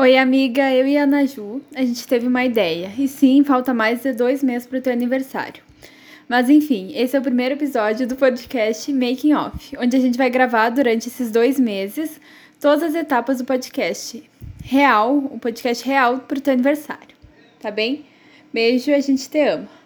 Oi, amiga, eu e a Naju a gente teve uma ideia. E sim, falta mais de dois meses para o teu aniversário. Mas enfim, esse é o primeiro episódio do podcast Making Off, onde a gente vai gravar durante esses dois meses todas as etapas do podcast real, o podcast real para o teu aniversário. Tá bem? Beijo, a gente te ama.